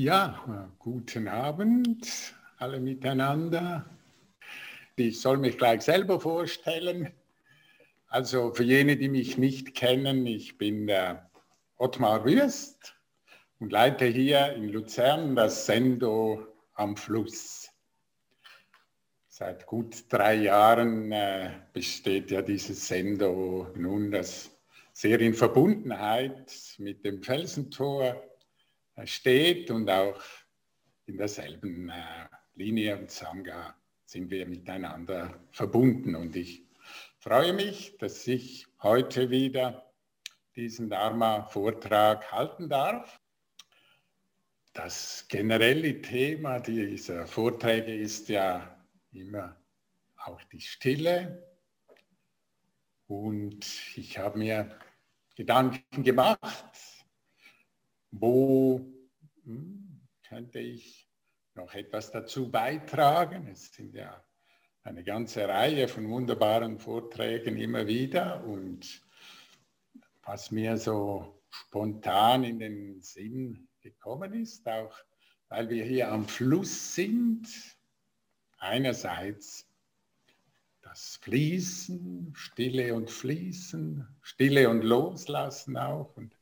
Ja, guten Abend alle miteinander. Ich soll mich gleich selber vorstellen. Also für jene, die mich nicht kennen, ich bin der Ottmar Würst und leite hier in Luzern das Sendo am Fluss. Seit gut drei Jahren äh, besteht ja dieses Sendo nun, das sehr in Verbundenheit mit dem Felsentor steht und auch in derselben äh, Linie und Sangha sind wir miteinander verbunden. Und ich freue mich, dass ich heute wieder diesen Dharma-Vortrag halten darf. Das generelle Thema dieser Vorträge ist ja immer auch die Stille. Und ich habe mir Gedanken gemacht, wo hm, könnte ich noch etwas dazu beitragen. Es sind ja eine ganze Reihe von wunderbaren Vorträgen immer wieder und was mir so spontan in den Sinn gekommen ist, auch weil wir hier am Fluss sind, einerseits das Fließen, Stille und Fließen, Stille und Loslassen auch und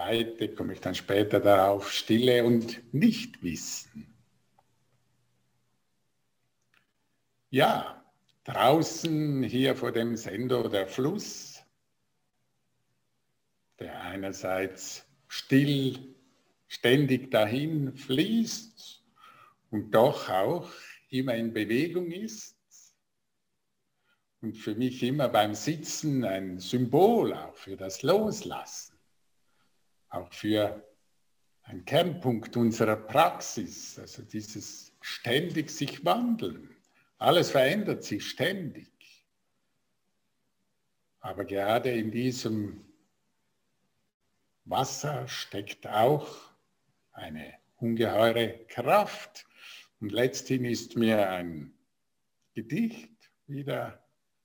zweite komme ich dann später darauf, Stille und Nichtwissen. Ja, draußen hier vor dem Sender der Fluss, der einerseits still, ständig dahin fließt und doch auch immer in Bewegung ist und für mich immer beim Sitzen ein Symbol auch für das Loslassen, auch für ein Kernpunkt unserer Praxis, also dieses ständig sich wandeln. Alles verändert sich ständig. Aber gerade in diesem Wasser steckt auch eine ungeheure Kraft. Und letzthin ist mir ein Gedicht wieder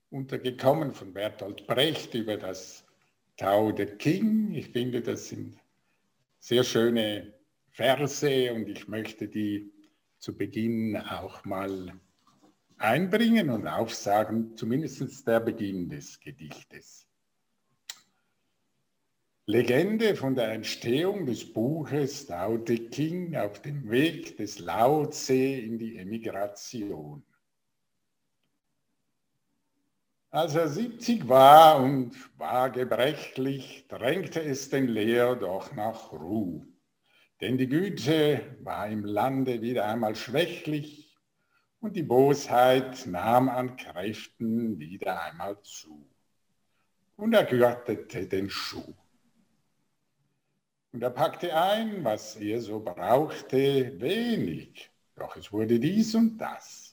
untergekommen von Bertolt Brecht über das Tao de King. Ich finde, das sind sehr schöne Verse und ich möchte die zu Beginn auch mal einbringen und aufsagen, zumindest der Beginn des Gedichtes. Legende von der Entstehung des Buches Tao Te King auf dem Weg des Lao Tse in die Emigration. Als er 70 war und war gebrechlich, drängte es den Lehrer doch nach Ruhe. Denn die Güte war im Lande wieder einmal schwächlich und die Bosheit nahm an Kräften wieder einmal zu. Und er gürtete den Schuh. Und er packte ein, was er so brauchte, wenig, doch es wurde dies und das.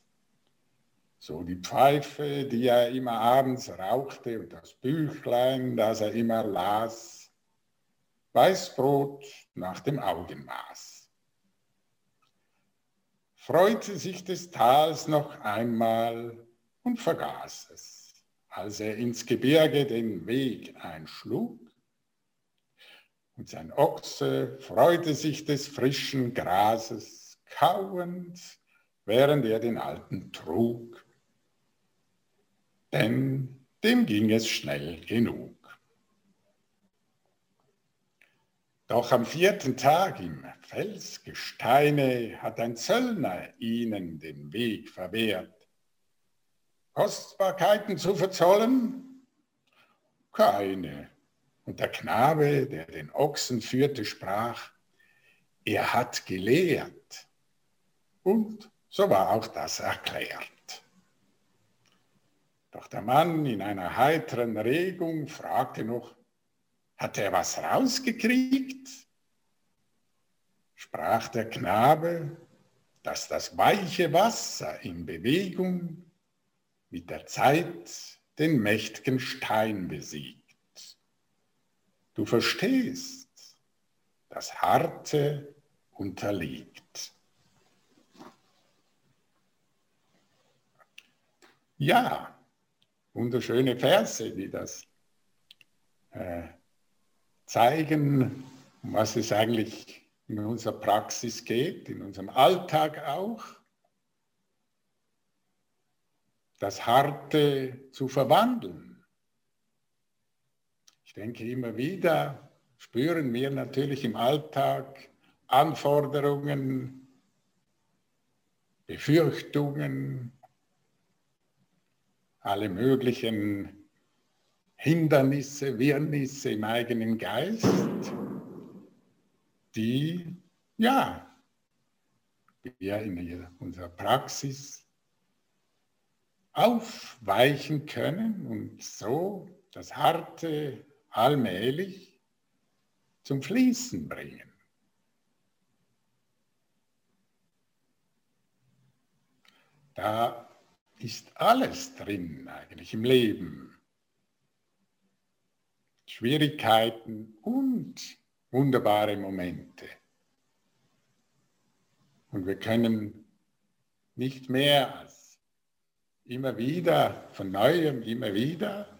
So die Pfeife, die er immer abends rauchte und das Büchlein, das er immer las, Weißbrot nach dem Augenmaß freute sich des Tals noch einmal und vergaß es, als er ins Gebirge den Weg einschlug. Und sein Ochse freute sich des frischen Grases kauend, während er den Alten trug. Denn dem ging es schnell genug. Doch am vierten Tag im Felsgesteine hat ein Zöllner ihnen den Weg verwehrt. Kostbarkeiten zu verzollen? Keine. Und der Knabe, der den Ochsen führte, sprach, er hat gelehrt. Und so war auch das erklärt. Doch der Mann in einer heiteren Regung fragte noch, hat er was rausgekriegt? Sprach der Knabe, dass das weiche Wasser in Bewegung mit der Zeit den mächtigen Stein besiegt. Du verstehst, das Harte unterliegt. Ja, wunderschöne Verse, die das äh, zeigen, um was es eigentlich in unserer Praxis geht, in unserem Alltag auch, das Harte zu verwandeln. Ich denke immer wieder, spüren wir natürlich im Alltag Anforderungen, Befürchtungen, alle möglichen Hindernisse, Wirrnisse im eigenen Geist, die ja wir in unserer Praxis aufweichen können und so das Harte allmählich zum Fließen bringen. Da ist alles drin eigentlich im Leben. Schwierigkeiten und wunderbare Momente. Und wir können nicht mehr als immer wieder, von neuem, immer wieder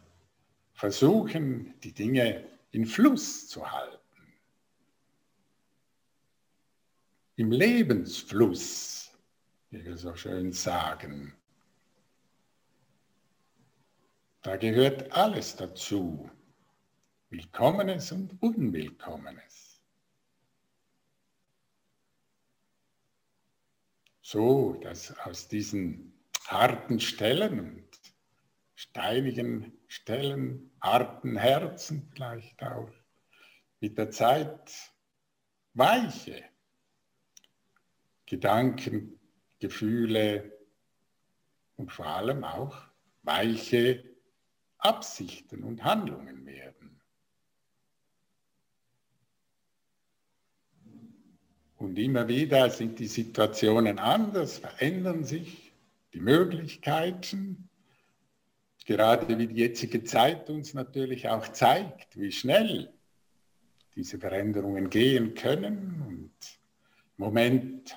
versuchen, die Dinge in Fluss zu halten. Im Lebensfluss wie wir so schön sagen. Da gehört alles dazu, Willkommenes und Unwillkommenes. So, dass aus diesen harten Stellen und steinigen Stellen, harten Herzen vielleicht auch, mit der Zeit weiche Gedanken Gefühle und vor allem auch weiche Absichten und Handlungen werden. Und immer wieder sind die Situationen anders, verändern sich die Möglichkeiten, gerade wie die jetzige Zeit uns natürlich auch zeigt, wie schnell diese Veränderungen gehen können. Und im Moment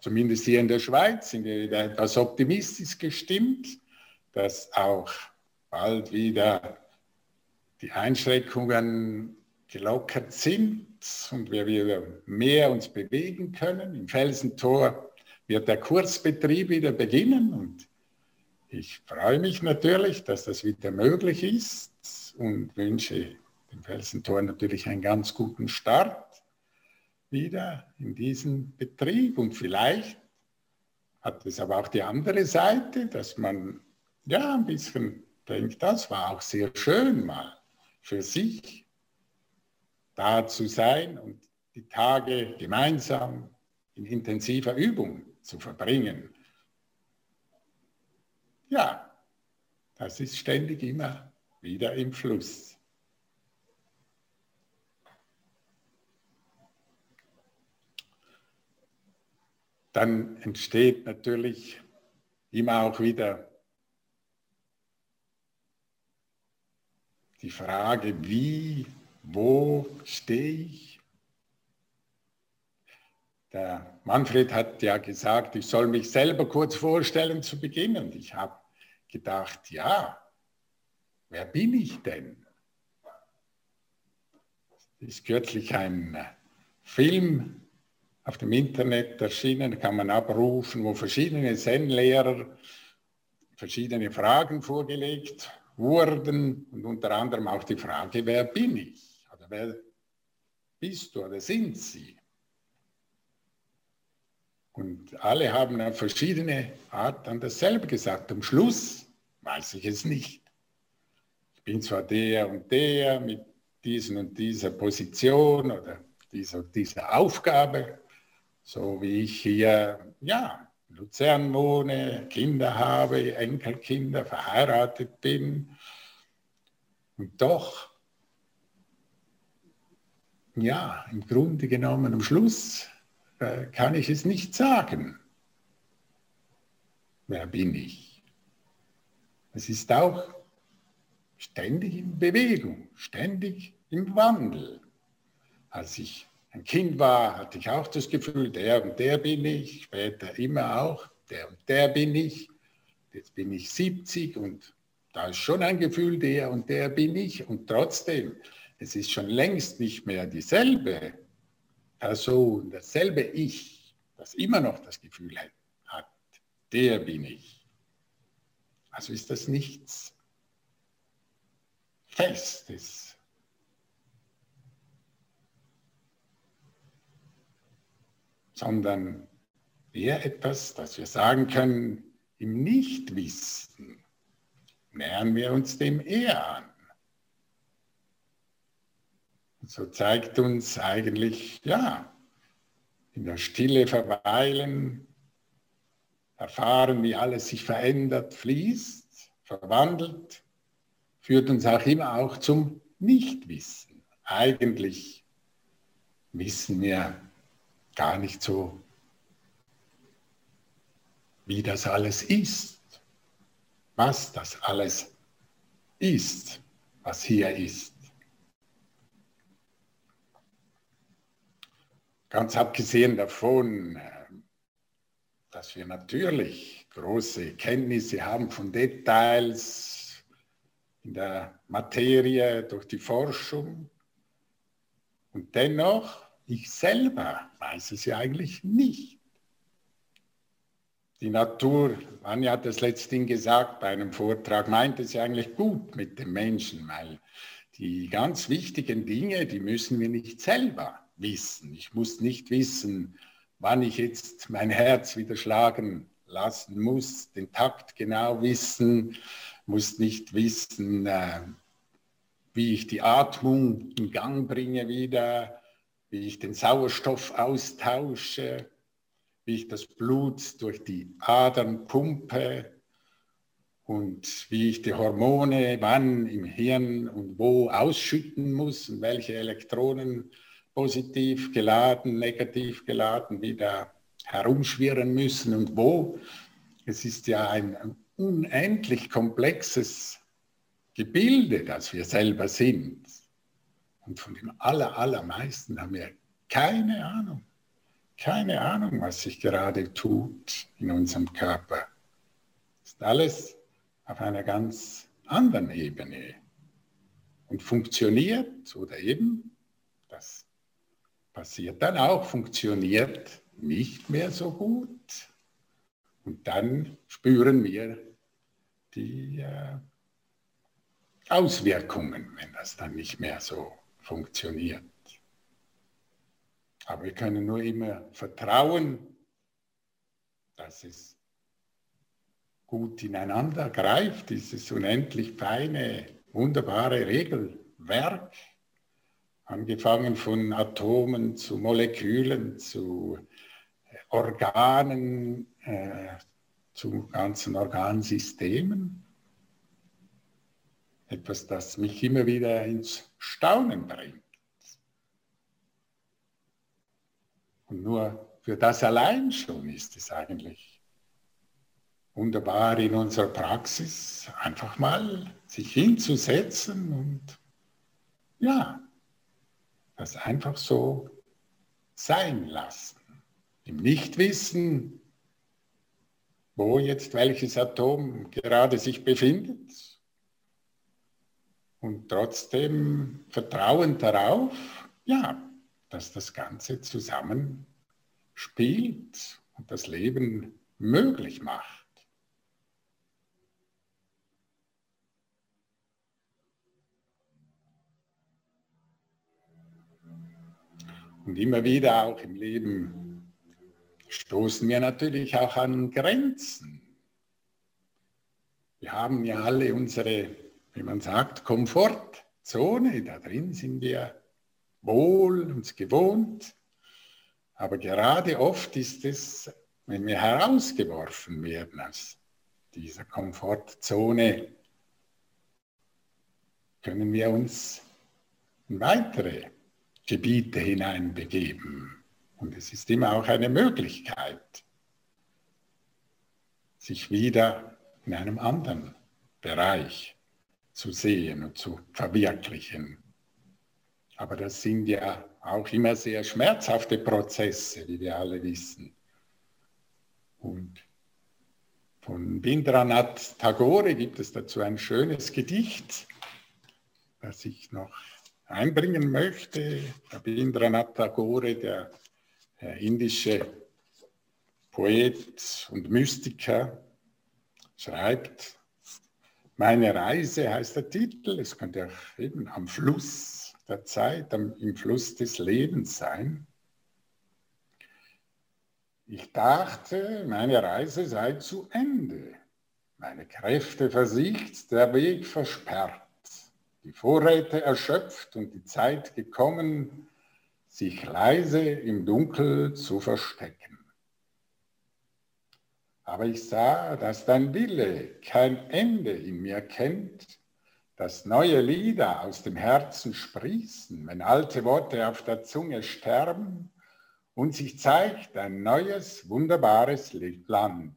zumindest hier in der Schweiz sind wir wieder etwas optimistisch gestimmt, dass auch bald wieder die Einschränkungen gelockert sind und wir wieder mehr uns bewegen können. Im Felsentor wird der Kursbetrieb wieder beginnen und ich freue mich natürlich, dass das wieder möglich ist und wünsche dem Felsentor natürlich einen ganz guten Start wieder in diesen Betrieb. Und vielleicht hat es aber auch die andere Seite, dass man ja ein bisschen denkt, das war auch sehr schön mal für sich da zu sein und die Tage gemeinsam in intensiver Übung zu verbringen. Ja, das ist ständig immer wieder im Fluss. dann entsteht natürlich immer auch wieder die Frage, wie, wo stehe ich? Der Manfred hat ja gesagt, ich soll mich selber kurz vorstellen zu Beginn ich habe gedacht, ja, wer bin ich denn? Es ist kürzlich ein Film auf dem Internet erschienen, kann man abrufen, wo verschiedene Zen-Lehrer verschiedene Fragen vorgelegt wurden und unter anderem auch die Frage, wer bin ich? Oder wer bist du oder sind sie? Und alle haben auf verschiedene Art dann dasselbe gesagt. Am Schluss weiß ich es nicht. Ich bin zwar der und der mit diesen und dieser Position oder dieser, dieser Aufgabe, so wie ich hier, ja, Luzern wohne, Kinder habe, Enkelkinder, verheiratet bin. Und doch, ja, im Grunde genommen am Schluss äh, kann ich es nicht sagen. Wer bin ich? Es ist auch ständig in Bewegung, ständig im Wandel. Als ich ein Kind war, hatte ich auch das Gefühl, der und der bin ich, später immer auch, der und der bin ich. Jetzt bin ich 70 und da ist schon ein Gefühl, der und der bin ich. Und trotzdem, es ist schon längst nicht mehr dieselbe Person, dasselbe Ich, das immer noch das Gefühl hat, der bin ich. Also ist das nichts Festes. Sondern eher etwas, das wir sagen können, im Nichtwissen nähern wir uns dem eher an. Und so zeigt uns eigentlich, ja, in der Stille verweilen, erfahren, wie alles sich verändert, fließt, verwandelt, führt uns auch immer auch zum Nichtwissen. Eigentlich wissen wir gar nicht so, wie das alles ist, was das alles ist, was hier ist. Ganz abgesehen davon, dass wir natürlich große Kenntnisse haben von Details in der Materie durch die Forschung. Und dennoch, ich selber weiß es ja eigentlich nicht. Die Natur, Anja hat das letztens gesagt bei einem Vortrag, meint es ja eigentlich gut mit dem Menschen, weil die ganz wichtigen Dinge, die müssen wir nicht selber wissen. Ich muss nicht wissen, wann ich jetzt mein Herz wieder schlagen lassen muss, den Takt genau wissen, muss nicht wissen, äh, wie ich die Atmung in Gang bringe wieder, wie ich den Sauerstoff austausche, wie ich das Blut durch die Adern pumpe und wie ich die Hormone wann im Hirn und wo ausschütten muss und welche Elektronen positiv geladen, negativ geladen wieder herumschwirren müssen und wo. Es ist ja ein unendlich komplexes Gebilde, das wir selber sind. Und von dem aller, allermeisten haben wir keine Ahnung. Keine Ahnung, was sich gerade tut in unserem Körper. Ist alles auf einer ganz anderen Ebene und funktioniert oder eben das passiert dann auch, funktioniert nicht mehr so gut. Und dann spüren wir die äh, Auswirkungen, wenn das dann nicht mehr so funktioniert. Aber wir können nur immer vertrauen, dass es gut ineinander greift, dieses unendlich feine, wunderbare Regelwerk angefangen von Atomen zu Molekülen, zu äh, Organen, äh, zu ganzen Organsystemen. Etwas, das mich immer wieder ins Staunen bringt. Und nur für das allein schon ist es eigentlich wunderbar in unserer Praxis, einfach mal sich hinzusetzen und ja, das einfach so sein lassen. Im Nichtwissen, wo jetzt welches Atom gerade sich befindet. Und trotzdem vertrauen darauf, ja, dass das Ganze zusammen spielt und das Leben möglich macht. Und immer wieder auch im Leben stoßen wir natürlich auch an Grenzen. Wir haben ja alle unsere, wie man sagt, Komfortzone. Da drin sind wir wohl, uns gewohnt. Aber gerade oft ist es, wenn wir herausgeworfen werden aus dieser Komfortzone, können wir uns in weitere Gebiete hineinbegeben. Und es ist immer auch eine Möglichkeit, sich wieder in einem anderen Bereich zu sehen und zu verwirklichen. Aber das sind ja auch immer sehr schmerzhafte Prozesse, wie wir alle wissen. Und von Bindranath Tagore gibt es dazu ein schönes Gedicht, das ich noch einbringen möchte. Rabindranath Tagore, der indische Poet und Mystiker, schreibt, meine Reise heißt der Titel, es könnte auch eben am Fluss der Zeit, am, im Fluss des Lebens sein. Ich dachte, meine Reise sei zu Ende, meine Kräfte versiegt, der Weg versperrt, die Vorräte erschöpft und die Zeit gekommen, sich leise im Dunkel zu verstecken. Aber ich sah, dass dein Wille kein Ende in mir kennt, dass neue Lieder aus dem Herzen sprießen, wenn alte Worte auf der Zunge sterben und sich zeigt ein neues, wunderbares Land,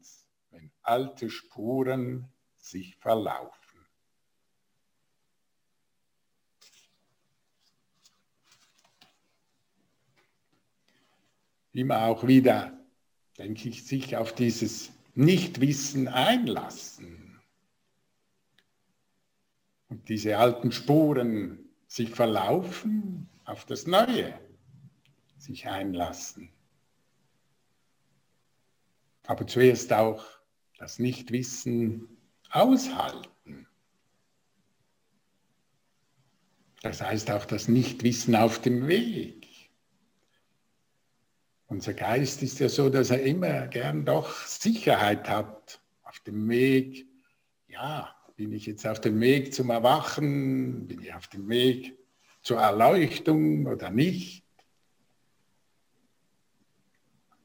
wenn alte Spuren sich verlaufen. immer auch wieder, denke ich, sich auf dieses Nichtwissen einlassen und diese alten Spuren sich verlaufen, auf das Neue sich einlassen. Aber zuerst auch das Nichtwissen aushalten. Das heißt auch das Nichtwissen auf dem Weg. Unser Geist ist ja so, dass er immer gern doch Sicherheit hat auf dem Weg. Ja, bin ich jetzt auf dem Weg zum Erwachen? Bin ich auf dem Weg zur Erleuchtung oder nicht?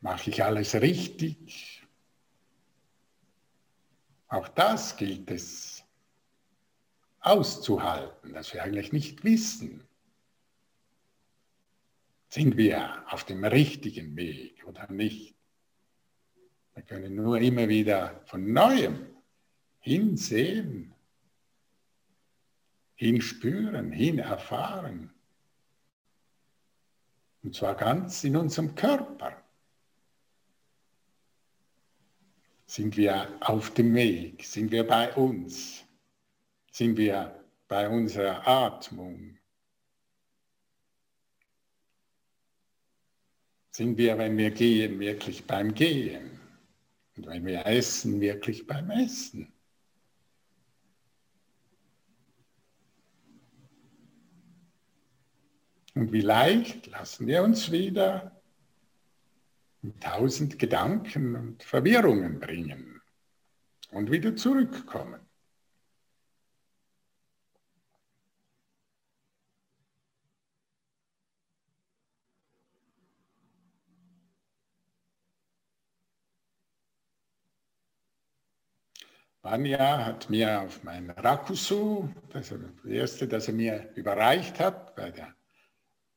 Mache ich alles richtig? Auch das gilt es auszuhalten, dass wir eigentlich nicht wissen. Sind wir auf dem richtigen Weg oder nicht? Wir können nur immer wieder von neuem hinsehen, hinspüren, hinerfahren. Und zwar ganz in unserem Körper. Sind wir auf dem Weg? Sind wir bei uns? Sind wir bei unserer Atmung? Sind wir, wenn wir gehen, wirklich beim Gehen? Und wenn wir essen, wirklich beim Essen? Und wie leicht lassen wir uns wieder tausend Gedanken und Verwirrungen bringen und wieder zurückkommen. Vanya hat mir auf mein Rakusu, das, ist das erste, das er mir überreicht hat bei der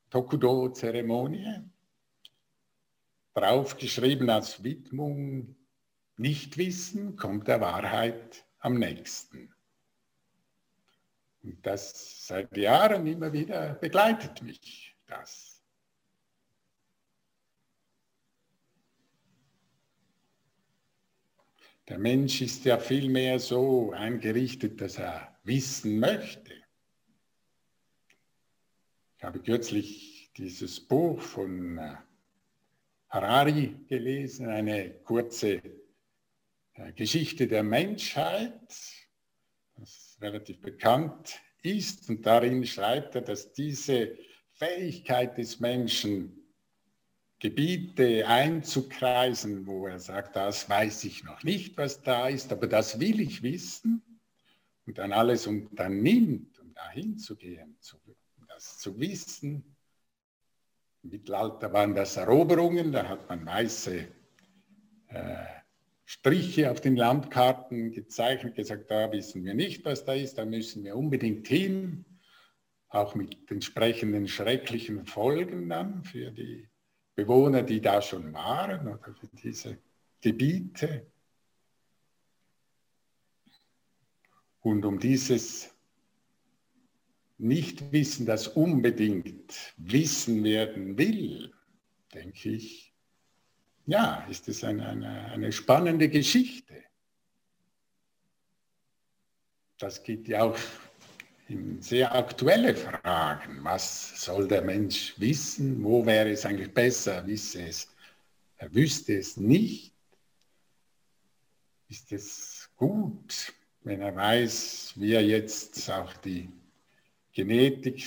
Tokudo-Zeremonie, draufgeschrieben als Widmung, Nichtwissen kommt der Wahrheit am nächsten. Und das seit Jahren immer wieder begleitet mich, das. Der Mensch ist ja vielmehr so eingerichtet, dass er wissen möchte. Ich habe kürzlich dieses Buch von äh, Harari gelesen, eine kurze äh, Geschichte der Menschheit, das relativ bekannt ist. Und darin schreibt er, dass diese Fähigkeit des Menschen, Gebiete einzukreisen, wo er sagt, das weiß ich noch nicht, was da ist, aber das will ich wissen und dann alles unternimmt, um dahin zu gehen, um das zu wissen. Im Mittelalter waren das Eroberungen, da hat man weiße äh, Striche auf den Landkarten gezeichnet, gesagt, da wissen wir nicht, was da ist, da müssen wir unbedingt hin, auch mit entsprechenden schrecklichen Folgen dann für die Bewohner, die da schon waren oder für diese Gebiete. Und um dieses Nichtwissen, das unbedingt wissen werden will, denke ich, ja, ist es eine, eine, eine spannende Geschichte. Das geht ja auch sehr aktuelle Fragen. Was soll der Mensch wissen? Wo wäre es eigentlich besser? Er wisse es. Er wüsste es nicht. Ist es gut, wenn er weiß, wie er jetzt auch die Genetik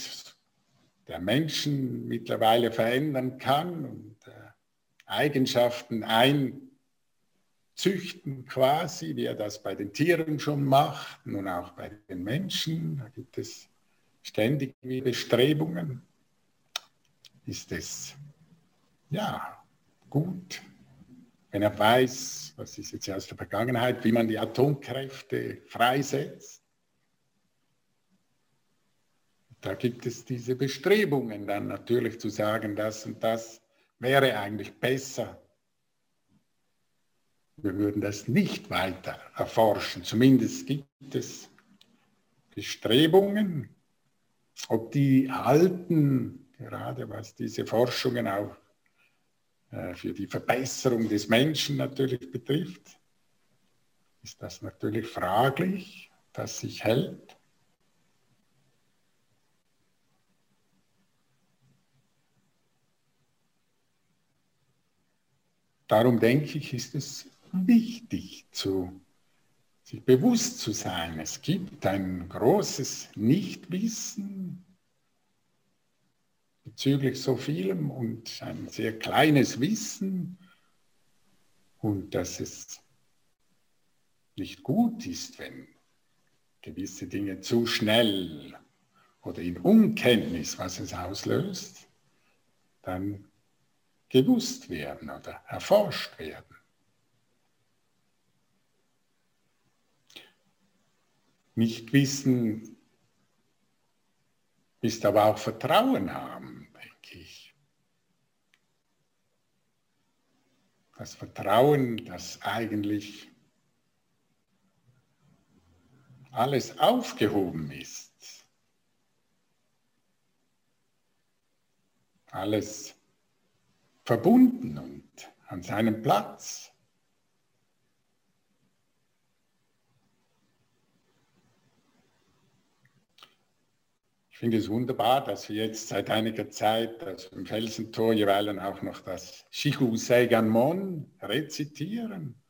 der Menschen mittlerweile verändern kann und äh, Eigenschaften einzüchten quasi, wie er das bei den Tieren schon macht, nun auch bei den Menschen. Da gibt es ständig Bestrebungen. Ist es ja gut, wenn er weiß, was ist jetzt aus der Vergangenheit, wie man die Atomkräfte freisetzt. Da gibt es diese Bestrebungen dann natürlich zu sagen, das und das wäre eigentlich besser. Wir würden das nicht weiter erforschen. Zumindest gibt es Bestrebungen, ob die halten, gerade was diese Forschungen auch äh, für die Verbesserung des Menschen natürlich betrifft, ist das natürlich fraglich, dass sich hält. Darum denke ich, ist es wichtig, zu, sich bewusst zu sein. Es gibt ein großes Nichtwissen bezüglich so vielem und ein sehr kleines Wissen und dass es nicht gut ist, wenn gewisse Dinge zu schnell oder in Unkenntnis, was es auslöst, dann gewusst werden oder erforscht werden. Nicht wissen ist aber auch Vertrauen haben, denke ich. Das Vertrauen, dass eigentlich alles aufgehoben ist. Alles verbunden und an seinem Platz. Ich finde es wunderbar, dass wir jetzt seit einiger Zeit also im Felsentor jeweils auch noch das Shihu Seiganmon rezitieren.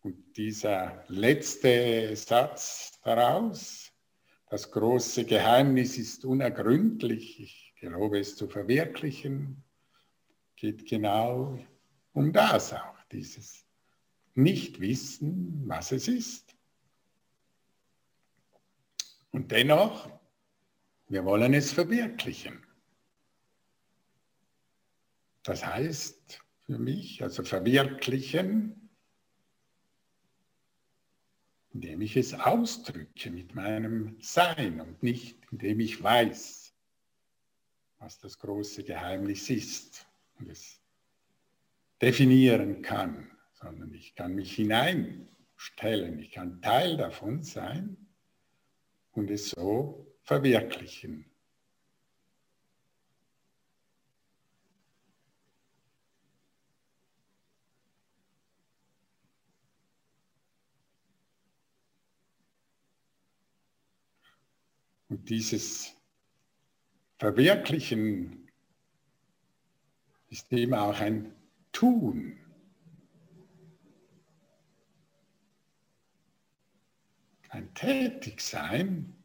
Und dieser letzte Satz daraus, das große Geheimnis ist unergründlich, ich gelobe es zu verwirklichen, geht genau um das auch, dieses Nichtwissen, was es ist. Und dennoch, wir wollen es verwirklichen. Das heißt für mich, also verwirklichen, indem ich es ausdrücke mit meinem Sein und nicht indem ich weiß, was das große Geheimnis ist und es definieren kann, sondern ich kann mich hineinstellen, ich kann Teil davon sein und es so verwirklichen. Und dieses Verwirklichen ist eben auch ein Tun. Ein Tätigsein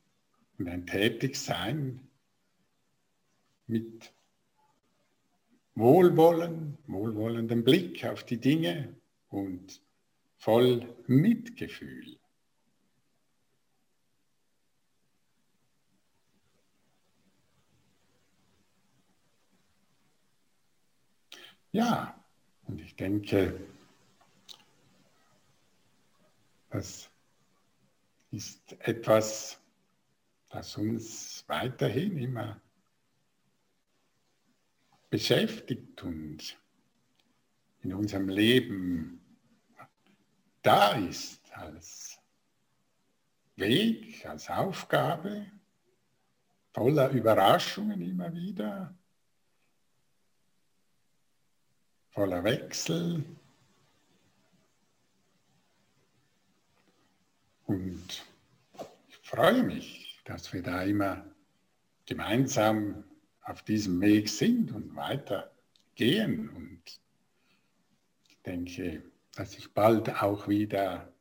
und ein Tätigsein mit Wohlwollen, wohlwollendem Blick auf die Dinge und voll Mitgefühl. Ja, und ich denke, das ist etwas, das uns weiterhin immer beschäftigt und in unserem Leben da ist als Weg, als Aufgabe, voller Überraschungen immer wieder, voller Wechsel. Und ich freue mich, dass wir da immer gemeinsam auf diesem Weg sind und weiter gehen. Und ich denke, dass ich bald auch wieder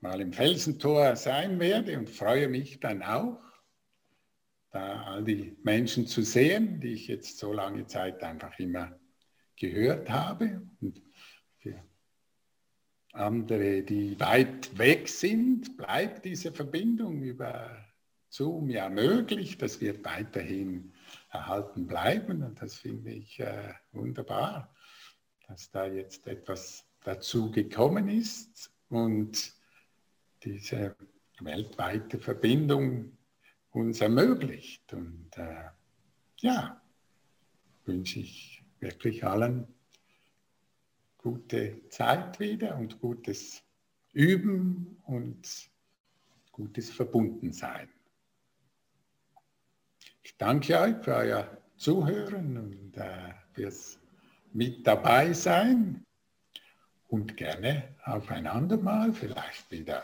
mal im Felsentor sein werde und freue mich dann auch, da all die Menschen zu sehen, die ich jetzt so lange Zeit einfach immer gehört habe. Und für andere, die weit weg sind, bleibt diese Verbindung über Zoom ja möglich. Das wird weiterhin erhalten bleiben und das finde ich äh, wunderbar, dass da jetzt etwas dazu gekommen ist und diese weltweite Verbindung uns ermöglicht. Und äh, ja, wünsche ich wirklich allen gute Zeit wieder und gutes Üben und gutes Verbundensein. Ich danke euch für euer Zuhören und äh, fürs mit dabei sein und gerne auf ein andermal, vielleicht wieder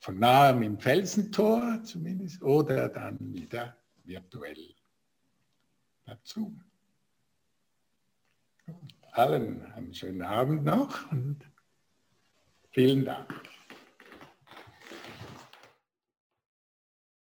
von nahem im Felsentor zumindest oder dann wieder virtuell dazu. Allen einen schönen Abend noch und vielen Dank.